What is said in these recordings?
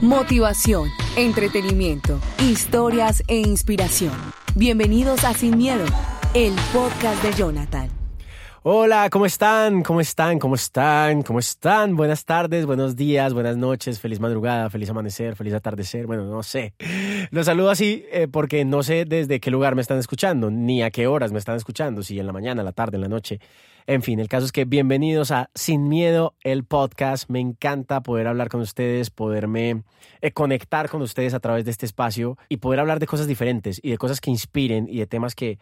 Motivación, entretenimiento, historias e inspiración. Bienvenidos a Sin Miedo, el podcast de Jonathan. Hola, ¿cómo están? ¿Cómo están? ¿Cómo están? ¿Cómo están? Buenas tardes, buenos días, buenas noches, feliz madrugada, feliz amanecer, feliz atardecer. Bueno, no sé. Los saludo así eh, porque no sé desde qué lugar me están escuchando, ni a qué horas me están escuchando, si en la mañana, la tarde, en la noche. En fin, el caso es que bienvenidos a Sin Miedo, el podcast. Me encanta poder hablar con ustedes, poderme eh, conectar con ustedes a través de este espacio y poder hablar de cosas diferentes y de cosas que inspiren y de temas que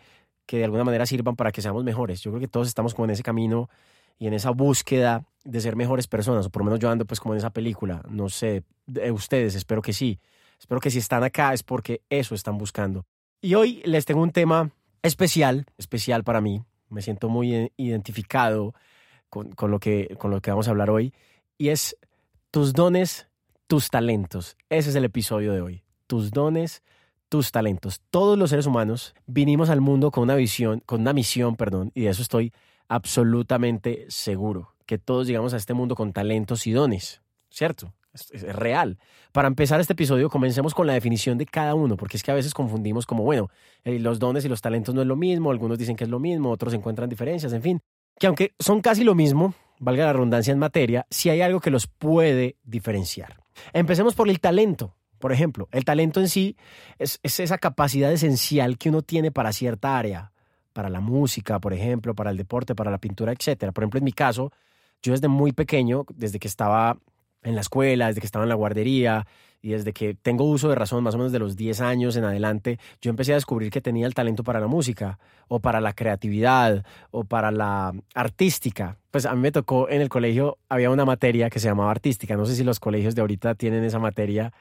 que de alguna manera sirvan para que seamos mejores. Yo creo que todos estamos como en ese camino y en esa búsqueda de ser mejores personas, o por lo menos yo ando pues como en esa película, no sé, de ustedes, espero que sí. Espero que si están acá es porque eso están buscando. Y hoy les tengo un tema especial, especial para mí. Me siento muy identificado con, con, lo que, con lo que vamos a hablar hoy. Y es tus dones, tus talentos. Ese es el episodio de hoy. Tus dones, tus talentos. Todos los seres humanos vinimos al mundo con una visión, con una misión, perdón, y de eso estoy absolutamente seguro, que todos llegamos a este mundo con talentos y dones, ¿cierto? Es, real. Para empezar este episodio, comencemos con la definición de cada uno, porque es que a veces confundimos como, bueno, eh, los dones y los talentos no es lo mismo, algunos dicen que es lo mismo, otros encuentran diferencias, en fin, que aunque son casi lo mismo, valga la redundancia en materia, sí hay algo que los puede diferenciar. Empecemos por el talento. Por ejemplo, el talento en sí es, es, esa capacidad esencial que uno tiene para cierta área, para la música, por ejemplo, para el deporte, para la pintura, etc. Por ejemplo, en mi caso, yo desde muy pequeño, desde que estaba en la escuela, desde que estaba en la guardería y desde que tengo uso de razón, más o menos de los 10 años en adelante, yo empecé a descubrir que tenía el talento para la música o para la creatividad o para la artística. Pues a mí me tocó en el colegio, había una materia que se llamaba artística. No sé si los colegios de ahorita tienen esa materia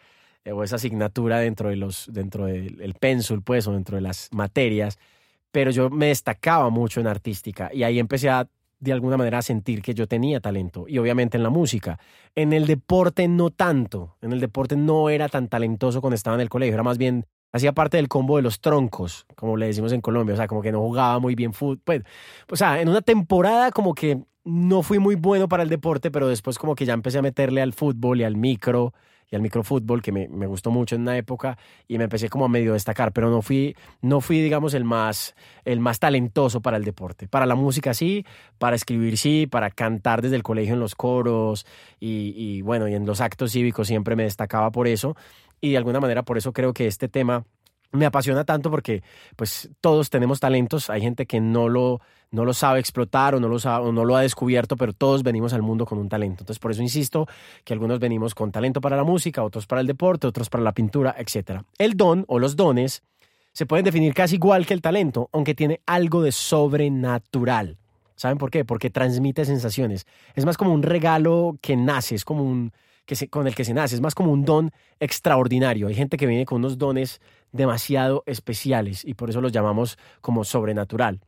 o esa asignatura dentro de los dentro del el pénsul pues o dentro de las materias pero yo me destacaba mucho en artística y ahí empecé a de alguna manera sentir que yo tenía talento y obviamente en la música. En el deporte no tanto. En el deporte no era tan talentoso cuando estaba en el colegio. Era más bien hacía parte del combo de los troncos como le decimos en Colombia. O sea como que no jugaba muy bien fútbol pues, o sea en una temporada como que no fui muy bueno para el deporte pero después como que ya empecé a meterle al fútbol y al micro y al microfútbol, que me, me, gustó mucho en una época, y me empecé como a medio destacar, pero no fui, no fui digamos, el más, el más talentoso para el deporte. Para la música sí, para escribir sí, para cantar desde el colegio en los coros, y, y bueno, y en los actos cívicos siempre me destacaba por eso, y de alguna manera por eso creo que este tema me apasiona tanto porque pues todos tenemos talentos, hay gente que no lo, no lo sabe explotar o no, lo no lo ha descubierto, pero todos venimos al mundo con un talento. Entonces por eso insisto que algunos venimos con talento para la música, otros para el deporte, otros para la pintura, etc. El don o los dones se pueden definir casi igual que el talento, aunque tiene algo de sobrenatural. ¿Saben por qué? Porque transmite sensaciones. Es más como un regalo que nace, es como un... Que se, con el que se nace, es más como un don extraordinario. Hay gente que viene con unos dones demasiado especiales y por eso los llamamos como sobrenatural.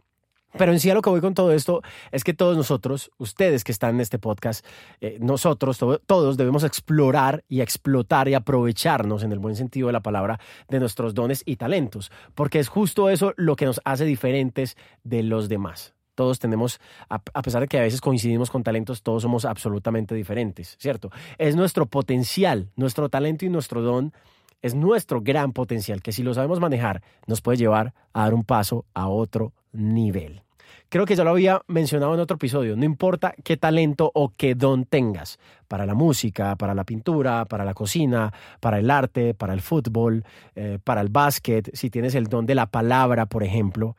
Pero en sí a lo que voy con todo esto es que todos nosotros, ustedes que están en este podcast, eh, nosotros to todos debemos explorar y explotar y aprovecharnos en el buen sentido de la palabra de nuestros dones y talentos, porque es justo eso lo que nos hace diferentes de los demás. Todos tenemos, a, pesar de que a veces coincidimos con talentos, todos somos absolutamente diferentes, ¿cierto? Es nuestro potencial, nuestro talento y nuestro don es nuestro gran potencial que si lo sabemos manejar nos puede llevar a dar un paso a otro nivel. Creo que ya lo había mencionado en otro episodio, no importa qué talento o qué don tengas, para la música, para la pintura, para la cocina, para el arte, para el fútbol, eh, para el básquet, si tienes el don de la palabra, por ejemplo,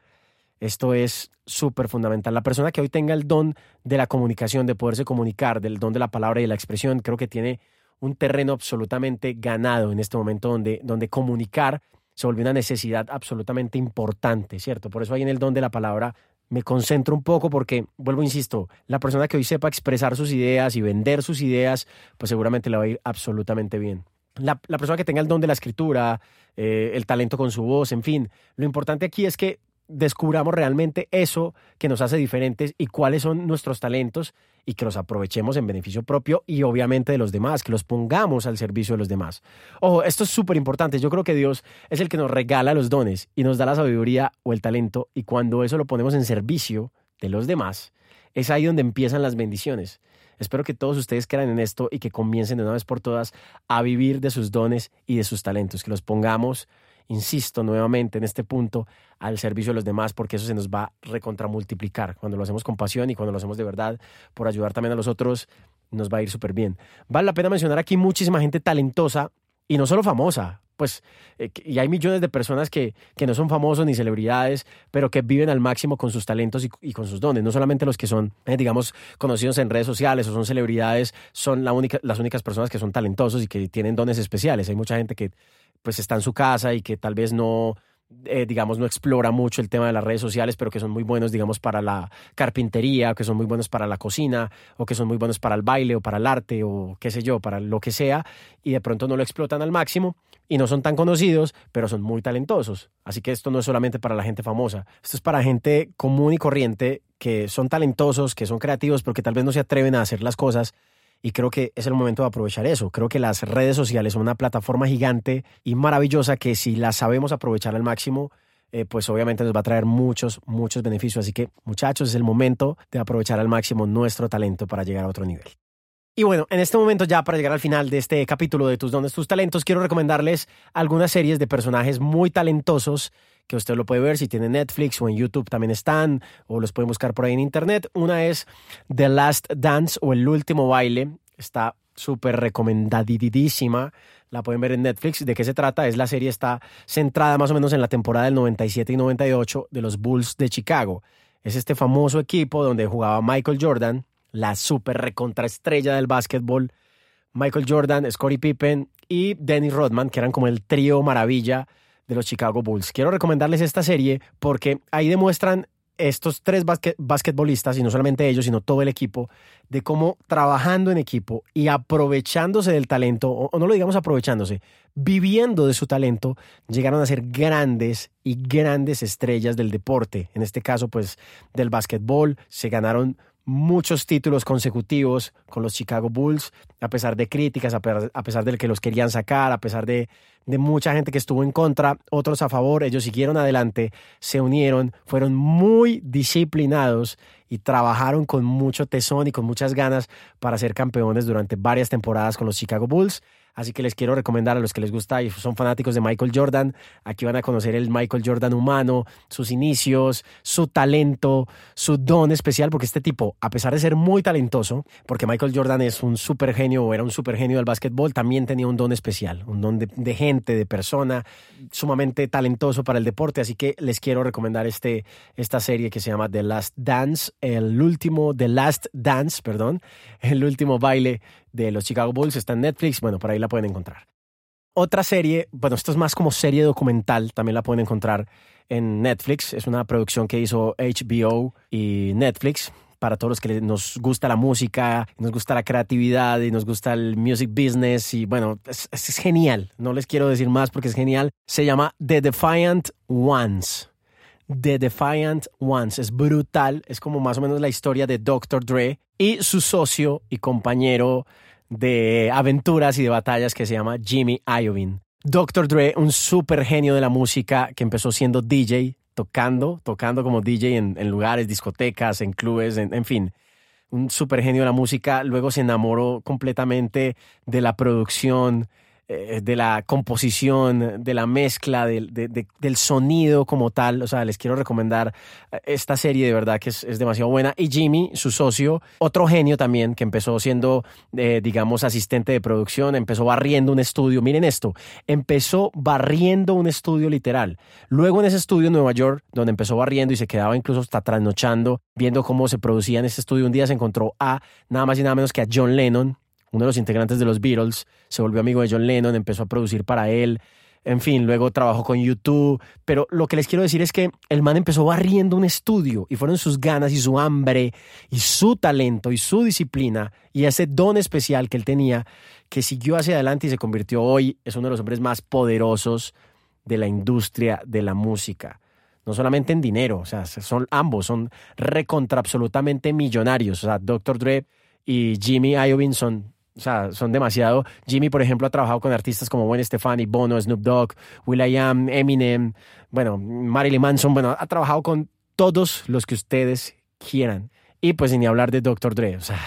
esto es súper fundamental. La persona que hoy tenga el don de la comunicación, de poderse comunicar, del don de la palabra y de la expresión, creo que tiene un terreno absolutamente ganado en este momento donde, donde comunicar se volvió una necesidad absolutamente importante, ¿cierto? Por eso ahí en el don de la palabra me concentro un poco porque, vuelvo, insisto, la persona que hoy sepa expresar sus ideas y vender sus ideas, pues seguramente le va a ir absolutamente bien. La, persona que tenga el don de la escritura, eh, el talento con su voz, en fin, lo importante aquí es que descubramos realmente eso que nos hace diferentes y cuáles son nuestros talentos y que los aprovechemos en beneficio propio y obviamente de los demás, que los pongamos al servicio de los demás. Ojo, esto es súper importante. Yo creo que Dios es el que nos regala los dones y nos da la sabiduría o el talento y cuando eso lo ponemos en servicio de los demás, es ahí donde empiezan las bendiciones. Espero que todos ustedes crean en esto y que comiencen de una vez por todas a vivir de sus dones y de sus talentos, que los pongamos insisto nuevamente en este punto, al servicio de los demás, porque eso se nos va a recontramultiplicar. Cuando lo hacemos con pasión y cuando lo hacemos de verdad, por ayudar también a los otros, nos va a ir súper bien. Vale la pena mencionar aquí muchísima gente talentosa y no solo famosa, pues, eh, y hay millones de personas que, que, no son famosos ni celebridades, pero que viven al máximo con sus talentos y, con sus dones. No solamente los que son, eh, digamos, conocidos en redes sociales o son celebridades, son la única, las únicas personas que son talentosos y que tienen dones especiales. Hay mucha gente que pues está en su casa y que tal vez no, eh, digamos, no explora mucho el tema de las redes sociales, pero que son muy buenos, digamos, para la carpintería, que son muy buenos para la cocina, o que son muy buenos para el baile, o para el arte, o qué sé yo, para lo que sea, y de pronto no lo explotan al máximo, y no son tan conocidos, pero son muy talentosos. Así que esto no es solamente para la gente famosa, esto es para gente común y corriente que son talentosos, que son creativos, porque tal vez no se atreven a hacer las cosas y creo que es el momento de aprovechar eso. Creo que las redes sociales son una plataforma gigante y maravillosa que si la sabemos aprovechar al máximo, eh, pues obviamente nos va a traer muchos, muchos beneficios. Así que muchachos, es el momento de aprovechar al máximo nuestro talento para llegar a otro nivel. Y bueno, en este momento ya para llegar al final de este capítulo de Tus Dones, Tus Talentos, quiero recomendarles algunas series de personajes muy talentosos que usted lo puede ver si tiene Netflix o en YouTube también están, o los pueden buscar por ahí en Internet. Una es The Last Dance o El Último Baile. Está súper recomendadísima. La pueden ver en Netflix. ¿De qué se trata? Es la serie está centrada más o menos en la temporada del 97 y 98 de los Bulls de Chicago. Es este famoso equipo donde jugaba Michael Jordan, la súper recontraestrella del básquetbol. Michael Jordan, Scottie Pippen y Dennis Rodman, que eran como el trío maravilla de los Chicago Bulls. Quiero recomendarles esta serie porque ahí demuestran estos tres basquetbolistas, y no solamente ellos, sino todo el equipo, de cómo trabajando en equipo y aprovechándose del talento, o no lo digamos aprovechándose, viviendo de su talento, llegaron a ser grandes y grandes estrellas del deporte. En este caso, pues del básquetbol, se ganaron muchos títulos consecutivos con los Chicago Bulls, a pesar de críticas, a pesar de que los querían sacar, a pesar de, de, mucha gente que estuvo en contra, otros a favor, ellos siguieron adelante, se unieron, fueron muy disciplinados y trabajaron con mucho tesón y con muchas ganas para ser campeones durante varias temporadas con los Chicago Bulls. Así que les quiero recomendar a los que les gusta y son fanáticos de Michael Jordan, aquí van a conocer el Michael Jordan humano, sus inicios, su talento, su don especial, porque este tipo, a pesar de ser muy talentoso, porque Michael Jordan es un super genio o era un super genio del básquetbol, también tenía un don especial, un don de, gente, de persona, sumamente talentoso para el deporte. Así que les quiero recomendar este, esta serie que se llama The Last Dance, el último, The Last Dance, perdón, el último baile de los Chicago Bulls, está en Netflix, bueno, por ahí la pueden encontrar. Otra serie, bueno, esto es más como serie documental, también la pueden encontrar en Netflix, es una producción que hizo HBO y Netflix, para todos los que nos gusta la música, nos gusta la creatividad y nos gusta el music business y bueno, es, es, genial. No les quiero decir más porque es genial. Se llama The Defiant Ones. The Defiant Ones. Es brutal. Es como más o menos la historia de Dr. Dre y su socio y compañero de aventuras y de batallas que se llama Jimmy Iovine. Dr. Dre, un super genio de la música que empezó siendo DJ, tocando, tocando como DJ en, lugares, discotecas, en clubes, en, en fin un super genio de la música, luego se enamoró completamente de la producción, eh, de la composición, de la mezcla, del, sonido como tal. O sea, les quiero recomendar eh, esta serie de verdad que es, demasiado buena. Y Jimmy, su socio, otro genio también, que empezó siendo, eh, digamos, asistente de producción, empezó barriendo un estudio. Miren esto, empezó barriendo un estudio literal. Luego en ese estudio en Nueva York, donde empezó barriendo y se quedaba incluso hasta trasnochando, viendo cómo se producía en ese estudio, un día se encontró a nada más y nada menos que a John Lennon, uno de los integrantes de los Beatles, se volvió amigo de John Lennon, empezó a producir para él. En fin, luego trabajó con YouTube. Pero lo que les quiero decir es que el man empezó barriendo un estudio y fueron sus ganas y su hambre y su talento y su disciplina y ese don especial que él tenía que siguió hacia adelante y se convirtió hoy, es uno de los hombres más poderosos de la industria de la música. No solamente en dinero, o sea, son ambos, son recontra absolutamente millonarios. O sea, Dr. Dre y Jimmy Iovine son, o sea, son demasiado. Jimmy, por ejemplo, ha trabajado con artistas como Gwen Stefani, Bono, Snoop Dogg, will.i.am, Eminem, bueno, Marilyn Manson, bueno, ha trabajado con todos los que ustedes quieran. Y pues ni hablar de Dr. Dre, o sea,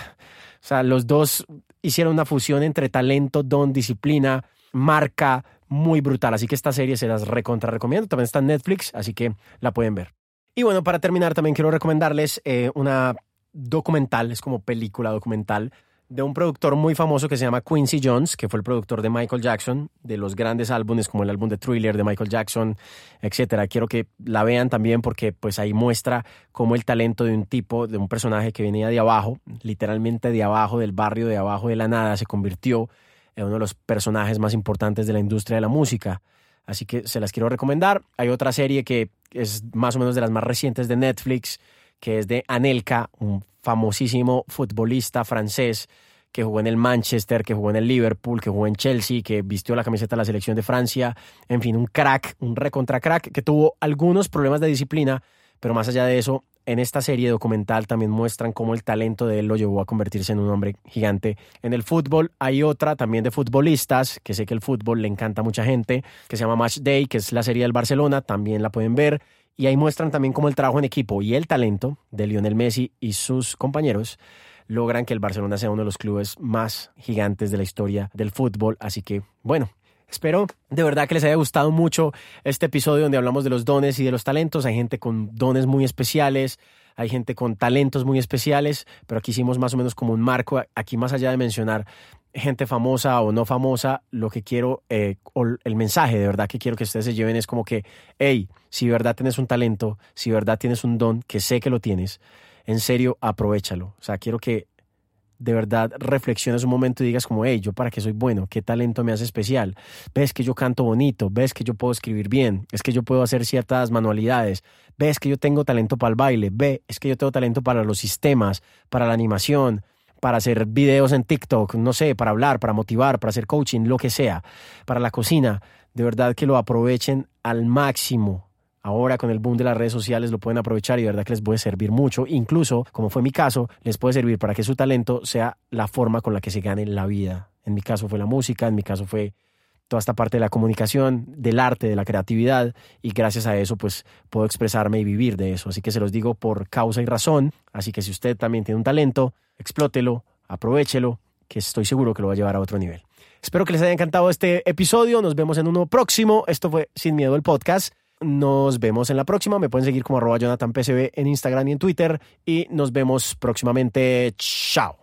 o sea, los dos hicieron una fusión entre talento, don, disciplina, marca, muy brutal. Así que esta serie se las recontra recomiendo. También está en Netflix, así que la pueden ver. Y bueno, para terminar, también quiero recomendarles eh, una documental, es como película documental, de un productor muy famoso que se llama Quincy Jones, que fue el productor de Michael Jackson, de los grandes álbumes como el álbum de Thriller de Michael Jackson, etcétera. Quiero que la vean también porque pues ahí muestra cómo el talento de un tipo, de un personaje que venía de abajo, literalmente de abajo, del barrio de abajo de la nada, se convirtió en uno de los personajes más importantes de la industria de la música. Así que se las quiero recomendar. Hay otra serie que es más o menos de las más recientes de Netflix, que es de Anelka, un famosísimo futbolista francés que jugó en el Manchester, que jugó en el Liverpool, que jugó en Chelsea, que vistió la camiseta de la selección de Francia, en fin, un crack, un recontra crack, que tuvo algunos problemas de disciplina, pero más allá de eso, en esta serie documental también muestran cómo el talento de él lo llevó a convertirse en un hombre gigante. En el fútbol hay otra también de futbolistas, que sé que el fútbol le encanta a mucha gente, que se llama Match Day, que es la serie del Barcelona, también la pueden ver. Y ahí muestran también cómo el trabajo en equipo y el talento de Lionel Messi y sus compañeros logran que el Barcelona sea uno de los clubes más gigantes de la historia del fútbol. Así que, bueno, Espero de verdad que les haya gustado mucho este episodio donde hablamos de los dones y de los talentos. Hay gente con dones muy especiales, hay gente con talentos muy especiales, pero aquí hicimos más o menos como un marco. Aquí más allá de mencionar gente famosa o no famosa, lo que quiero, eh, el mensaje de verdad que quiero que ustedes se lleven es como que, hey, si verdad tienes un talento, si verdad tienes un don, que sé que lo tienes, en serio, aprovechalo. O sea, quiero que de verdad reflexiones un momento y digas como, hey, yo para qué soy bueno, qué talento me hace especial, ves que yo canto bonito, ves que yo puedo escribir bien, es que yo puedo hacer ciertas manualidades, ves que yo tengo talento para el baile, ve, es que yo tengo talento para los sistemas, para la animación, para hacer videos en TikTok, no sé, para hablar, para motivar, para hacer coaching, lo que sea, para la cocina, de verdad que lo aprovechen al máximo ahora con el boom de las redes sociales lo pueden aprovechar y de verdad que les puede servir mucho. Incluso, como fue mi caso, les puede servir para que su talento sea la forma con la que se gane la vida. En mi caso fue la música, en mi caso fue toda esta parte de la comunicación, del arte, de la creatividad y gracias a eso pues puedo expresarme y vivir de eso. Así que se los digo por causa y razón. Así que si usted también tiene un talento, explótelo, aprovechelo, que estoy seguro que lo va a llevar a otro nivel. Espero que les haya encantado este episodio. Nos vemos en uno próximo. Esto fue Sin Miedo el podcast. Nos vemos en la próxima. Me pueden seguir como arroba JonathanPCB en Instagram y en Twitter. Y nos vemos próximamente. Chao.